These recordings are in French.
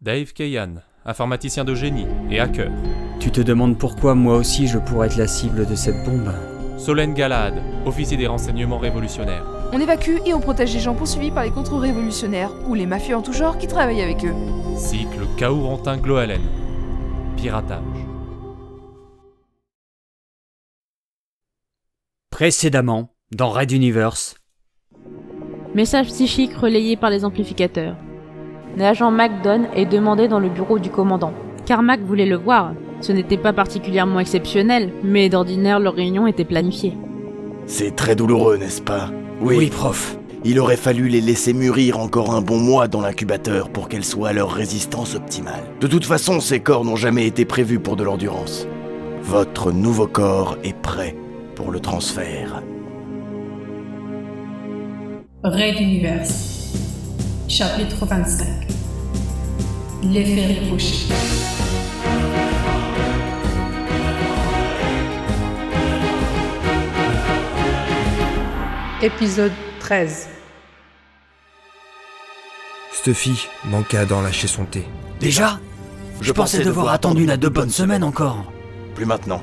Dave Kayan, informaticien de génie et hacker. Tu te demandes pourquoi moi aussi je pourrais être la cible de cette bombe Solène Galad, officier des renseignements révolutionnaires. On évacue et on protège les gens poursuivis par les contre-révolutionnaires ou les mafieux en tout genre qui travaillent avec eux. Cycle Kaourantin Gloalen. Piratage. Précédemment, dans Red Universe. Message psychique relayé par les amplificateurs. L'agent MacDon est demandé dans le bureau du commandant. Carmack voulait le voir. Ce n'était pas particulièrement exceptionnel, mais d'ordinaire leur réunion était planifiée. C'est très douloureux, n'est-ce pas? Oui, prof. Il aurait fallu les laisser mûrir encore un bon mois dans l'incubateur pour qu'elles soient à leur résistance optimale. De toute façon, ces corps n'ont jamais été prévus pour de l'endurance. Votre nouveau corps est prêt pour le transfert. Raid Universe. Chapitre 25. L'effet ricochet. Épisode 13. Stuffy manqua d'en lâcher son thé. Déjà Je pensais devoir attendre une à deux bonnes semaines encore. Plus maintenant.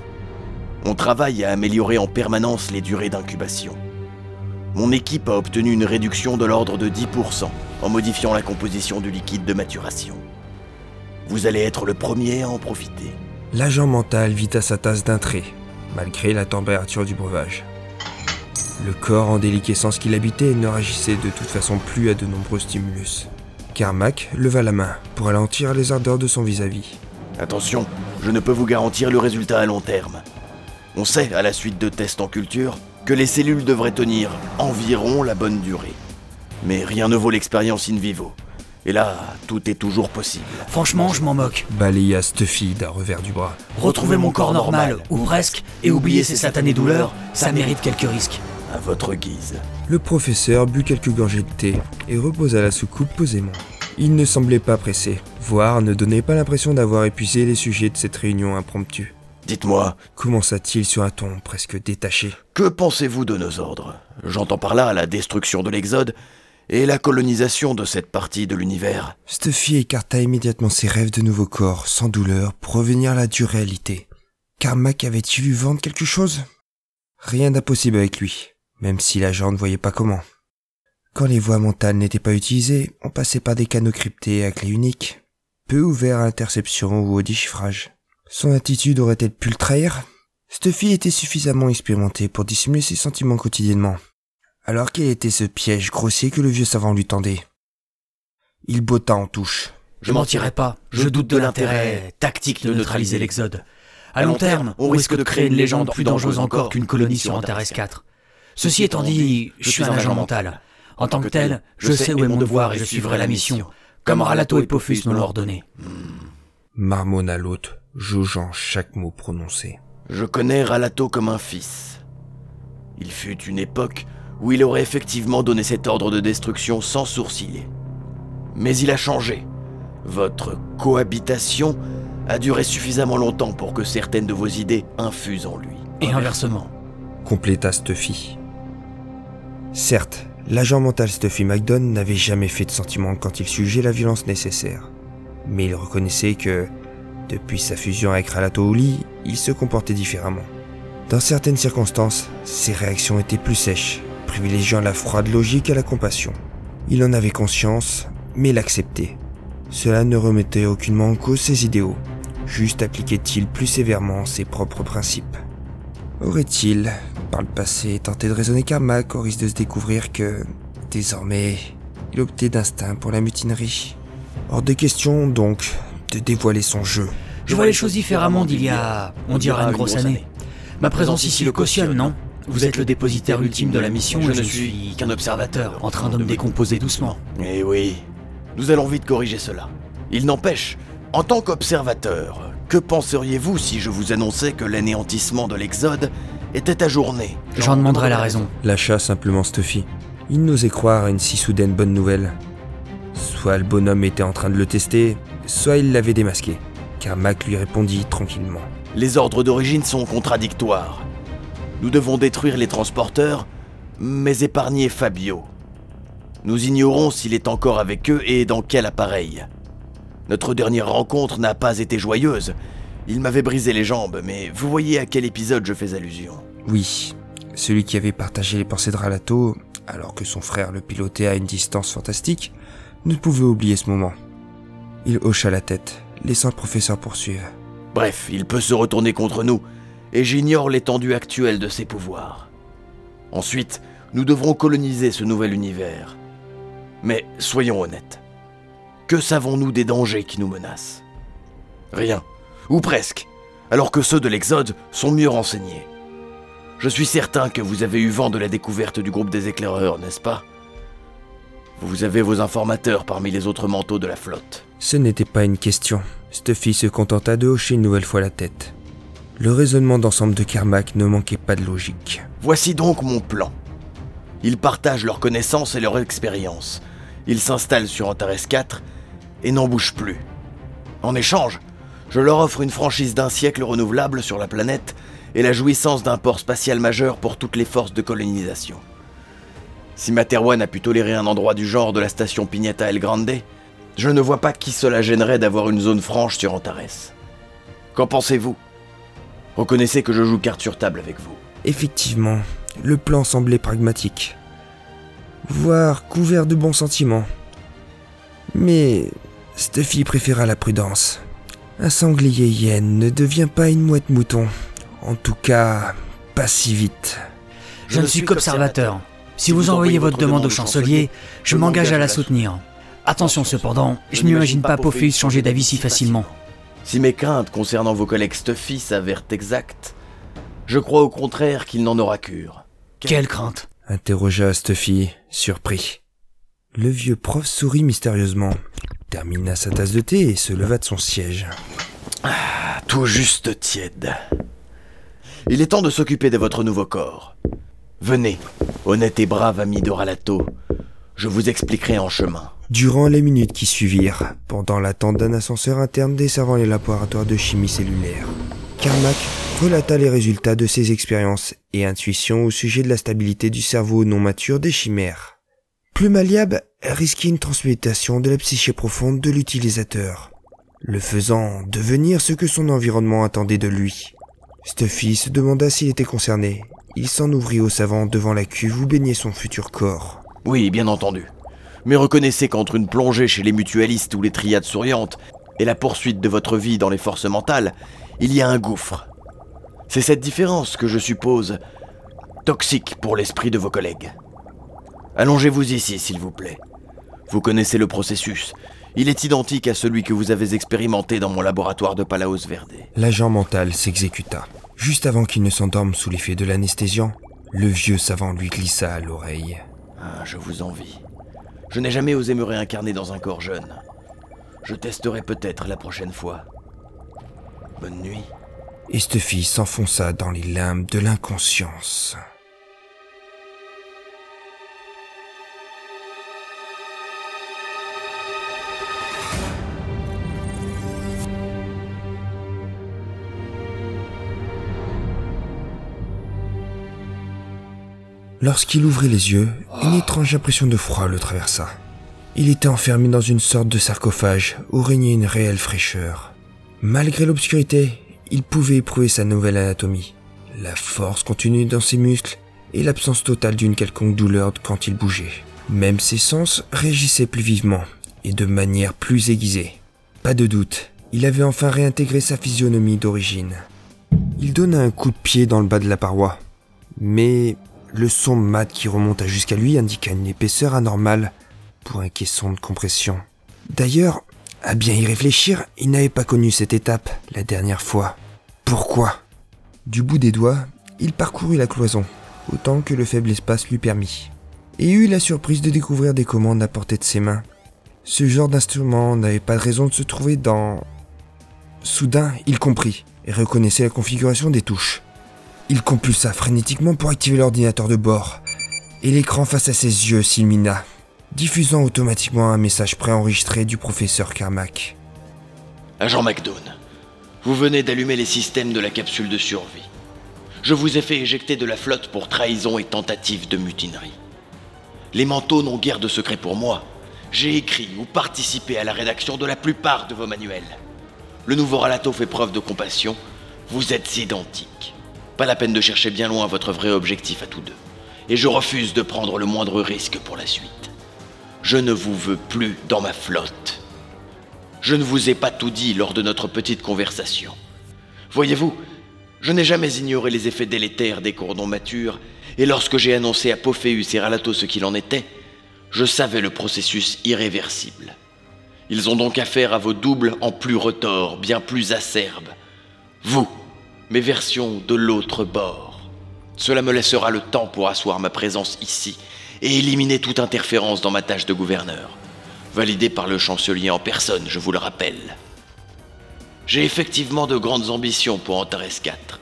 On travaille à améliorer en permanence les durées d'incubation. Mon équipe a obtenu une réduction de l'ordre de 10% en modifiant la composition du liquide de maturation. Vous allez être le premier à en profiter. L'agent mental vit à sa tasse d'un trait, malgré la température du breuvage. Le corps en déliquescence qu'il habitait ne réagissait de toute façon plus à de nombreux stimulus. Carmack leva la main pour ralentir les ardeurs de son vis-à-vis. Attention, je ne peux vous garantir le résultat à long terme. On sait, à la suite de tests en culture, que les cellules devraient tenir environ la bonne durée. Mais rien ne vaut l'expérience in vivo. Et là, tout est toujours possible. Franchement, je m'en moque. Balaya Stuffy d'un revers du bras. Retrouver mon corps normal, ou presque, et oublier ces satanées douleurs, ça mérite quelques risques. À votre guise. Le professeur but quelques gorgées de thé et reposa la soucoupe posément. Il ne semblait pas pressé, voire ne donnait pas l'impression d'avoir épuisé les sujets de cette réunion impromptue. Dites-moi, Commença-t-il sur un ton presque détaché? que pensez-vous de nos ordres? J'entends par là la destruction de l'Exode et la colonisation de cette partie de l'univers. Stuffy écarta immédiatement ses rêves de nouveau corps, sans douleur, pour revenir à la dure réalité. Carmack avait-il vu vendre quelque chose? Rien d'impossible avec lui, même si l'agent ne voyait pas comment. Quand les voies mentales n'étaient pas utilisées, on passait par des canaux cryptés à clé unique, peu ouverts à l'interception ou au déchiffrage. Son attitude aurait-elle pu le trahir? Stuffy était suffisamment expérimenté pour dissimuler ses sentiments quotidiennement. Alors quel était ce piège grossier que le vieux savant lui tendait? Il botta en touche. Je mentirai pas, je doute de l'intérêt tactique de neutraliser l'Exode. À long terme, on risque de créer une légende plus dangereuse encore qu'une colonie sur Antares 4. Ceci étant dit, je suis un agent mental. En tant que tel, je sais où est mon devoir et je suivrai la mission, comme Ralato et Pophus me l'ont ordonné. Marmonna l'hôte, jaugeant chaque mot prononcé. Je connais Ralato comme un fils. Il fut une époque où il aurait effectivement donné cet ordre de destruction sans sourciller. Mais il a changé. Votre cohabitation a duré suffisamment longtemps pour que certaines de vos idées infusent en lui. Et inversement. Compléta Stuffy. Certes, l'agent mental Stuffy McDon n'avait jamais fait de sentiment quand il sugeait la violence nécessaire. Mais il reconnaissait que, depuis sa fusion avec Ralato Uli, il se comportait différemment. Dans certaines circonstances, ses réactions étaient plus sèches, privilégiant la froide logique à la compassion. Il en avait conscience, mais l'acceptait. Cela ne remettait aucunement en cause ses idéaux, juste appliquait-il plus sévèrement ses propres principes. Aurait-il, par le passé, tenté de raisonner Carmack au risque de se découvrir que, désormais, il optait d'instinct pour la mutinerie? Hors de question, donc, de dévoiler son jeu. Je vois les choses différemment d'il y a, on dirait, une grosse année. Ma présence ici le cautionne, non Vous êtes le dépositaire ultime de la mission, Je et je ne suis qu'un observateur, en train de me décomposer doucement. Eh oui, nous allons vite corriger cela. Il n'empêche, en tant qu'observateur, que penseriez-vous si je vous annonçais que l'anéantissement de l'Exode était ajourné? J'en demanderai la raison. Lâcha simplement Stuffy. Il n'osait croire à une si soudaine bonne nouvelle. Soit le bonhomme était en train de le tester, soit il l'avait démasqué. Carmack lui répondit tranquillement. Les ordres d'origine sont contradictoires. Nous devons détruire les transporteurs, mais épargner Fabio. Nous ignorons s'il est encore avec eux et dans quel appareil. Notre dernière rencontre n'a pas été joyeuse. Il m'avait brisé les jambes, mais vous voyez à quel épisode je fais allusion. Oui, celui qui avait partagé les pensées de Ralato, alors que son frère le pilotait à une distance fantastique, ne pouvait oublier ce moment. Il hocha la tête, laissant le professeur poursuivre. Bref, il peut se retourner contre nous, et j'ignore l'étendue actuelle de ses pouvoirs. Ensuite, nous devrons coloniser ce nouvel univers. Mais soyons honnêtes. Que savons-nous des dangers qui nous menacent? Rien, ou presque, alors que ceux de l'Exode sont mieux renseignés. Je suis certain que vous avez eu vent de la découverte du groupe des éclaireurs, n'est-ce pas? Vous avez vos informateurs parmi les autres manteaux de la flotte. Ce n'était pas une question. Stuffy se contenta de hocher une nouvelle fois la tête. Le raisonnement d'ensemble de Kermac ne manquait pas de logique. Voici donc mon plan. Ils partagent leurs connaissances et leur expérience. Ils s'installent sur Antares 4 et n'en bougent plus. En échange, je leur offre une franchise d'un siècle renouvelable sur la planète et la jouissance d'un port spatial majeur pour toutes les forces de colonisation. Si Materwan a pu tolérer un endroit du genre de la station Pignata El Grande, je ne vois pas qui cela gênerait d'avoir une zone franche sur Antares. Qu'en pensez-vous? Reconnaissez que je joue carte sur table avec vous. Effectivement, le plan semblait pragmatique, voire couvert de bons sentiments. Mais Stuffy préféra la prudence. Un sanglier hyène ne devient pas une mouette mouton. En tout cas, pas si vite. Je ne suis qu'observateur. Si vous envoyez votre demande au chancelier, je m'engage à la soutenir. Attention cependant, je n'imagine pas Pophéus changer d'avis si facilement. Si mes craintes concernant vos collègues Stuffy s'avèrent exactes, je crois au contraire qu'il n'en aura cure. Quelle crainte? Interrogea Stuffy, surpris. Le vieux prof sourit mystérieusement, termina sa tasse de thé et se leva de son siège. Tout juste tiède. Il est temps de s'occuper de votre nouveau corps. Venez, honnête et brave ami de Ralato. Je vous expliquerai en chemin. Durant les minutes qui suivirent, pendant l'attente d'un ascenseur interne desservant les laboratoires de chimie cellulaire, Carmack relata les résultats de ses expériences et intuitions au sujet de la stabilité du cerveau non mature des chimères. Plus malléable, risquait une transmutation de la psyché profonde de l'utilisateur, le faisant devenir ce que son environnement attendait de lui. Stuffy se demanda s'il était concerné. Il s'en ouvrit au savant devant la cuve où baignait son futur corps. Oui, bien entendu. Mais reconnaissez qu'entre une plongée chez les mutualistes ou les triades souriantes et la poursuite de votre vie dans les forces mentales, il y a un gouffre. C'est cette différence que je suppose toxique pour l'esprit de vos collègues. Allongez-vous ici, s'il vous plaît. Vous connaissez le processus. Il est identique à celui que vous avez expérimenté dans mon laboratoire de Palaos Verde. L'agent mental s'exécuta. Juste avant qu'il ne s'endorme sous l'effet de l'anesthésiant, le vieux savant lui glissa à l'oreille. Ah, je vous envie. Je n'ai jamais osé me réincarner dans un corps jeune. Je testerai peut-être la prochaine fois. Bonne nuit. Et s'enfonça dans les limbes de l'inconscience. Lorsqu'il ouvrit les yeux, une étrange impression de froid le traversa. Il était enfermé dans une sorte de sarcophage où régnait une réelle fraîcheur. Malgré l'obscurité, il pouvait éprouver sa nouvelle anatomie, la force contenue dans ses muscles et l'absence totale d'une quelconque douleur quand il bougeait. Même ses sens réagissaient plus vivement et de manière plus aiguisée. Pas de doute, il avait enfin réintégré sa physionomie d'origine. Il donna un coup de pied dans le bas de la paroi, mais le son mat qui remonta jusqu'à lui indiqua une épaisseur anormale pour un caisson de compression. D'ailleurs, à bien y réfléchir, il n'avait pas connu cette étape la dernière fois. Pourquoi? Du bout des doigts, il parcourut la cloison, autant que le faible espace lui permit, et eut la surprise de découvrir des commandes à portée de ses mains. Ce genre d'instrument n'avait pas de raison de se trouver dans... Soudain, il comprit et reconnaissait la configuration des touches. Il compulsa frénétiquement pour activer l'ordinateur de bord, et l'écran face à ses yeux s'illumina, diffusant automatiquement un message préenregistré du professeur Carmack. Agent McDown, vous venez d'allumer les systèmes de la capsule de survie. Je vous ai fait éjecter de la flotte pour trahison et tentative de mutinerie. Les manteaux n'ont guère de secret pour moi. j'ai écrit ou participé à la rédaction de la plupart de vos manuels. Le nouveau Ralato fait preuve de compassion. Vous êtes identiques. Pas la peine de chercher bien loin votre vrai objectif à tous deux. Et je refuse de prendre le moindre risque pour la suite. Je ne vous veux plus dans ma flotte. Je ne vous ai pas tout dit lors de notre petite conversation. Voyez-vous, je n'ai jamais ignoré les effets délétères des cordons matures, et lorsque j'ai annoncé à Pophéus et Ralato ce qu'il en était, je savais le processus irréversible. Ils ont donc affaire à vos doubles en plus retors, bien plus acerbes. Vous, mes versions de l'autre bord. Cela me laissera le temps pour asseoir ma présence ici et éliminer toute interférence dans ma tâche de gouverneur, validée par le chancelier en personne, je vous le rappelle. J'ai effectivement de grandes ambitions pour Antares 4,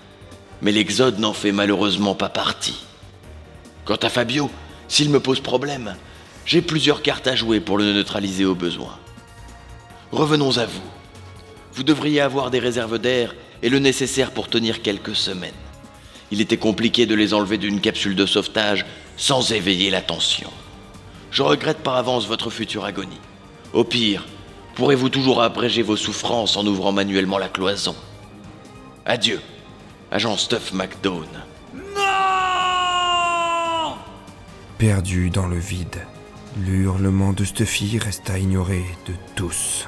mais l'Exode n'en fait malheureusement pas partie. Quant à Fabio, s'il me pose problème, j'ai plusieurs cartes à jouer pour le neutraliser au besoin. Revenons à vous. Vous devriez avoir des réserves d'air et le nécessaire pour tenir quelques semaines. Il était compliqué de les enlever d'une capsule de sauvetage sans éveiller l'attention. Je regrette par avance votre future agonie. Au pire, pourrez-vous toujours abréger vos souffrances en ouvrant manuellement la cloison Adieu, agent Stuff McDown. Perdu dans le vide, le hurlement de Stuffy resta ignoré de tous.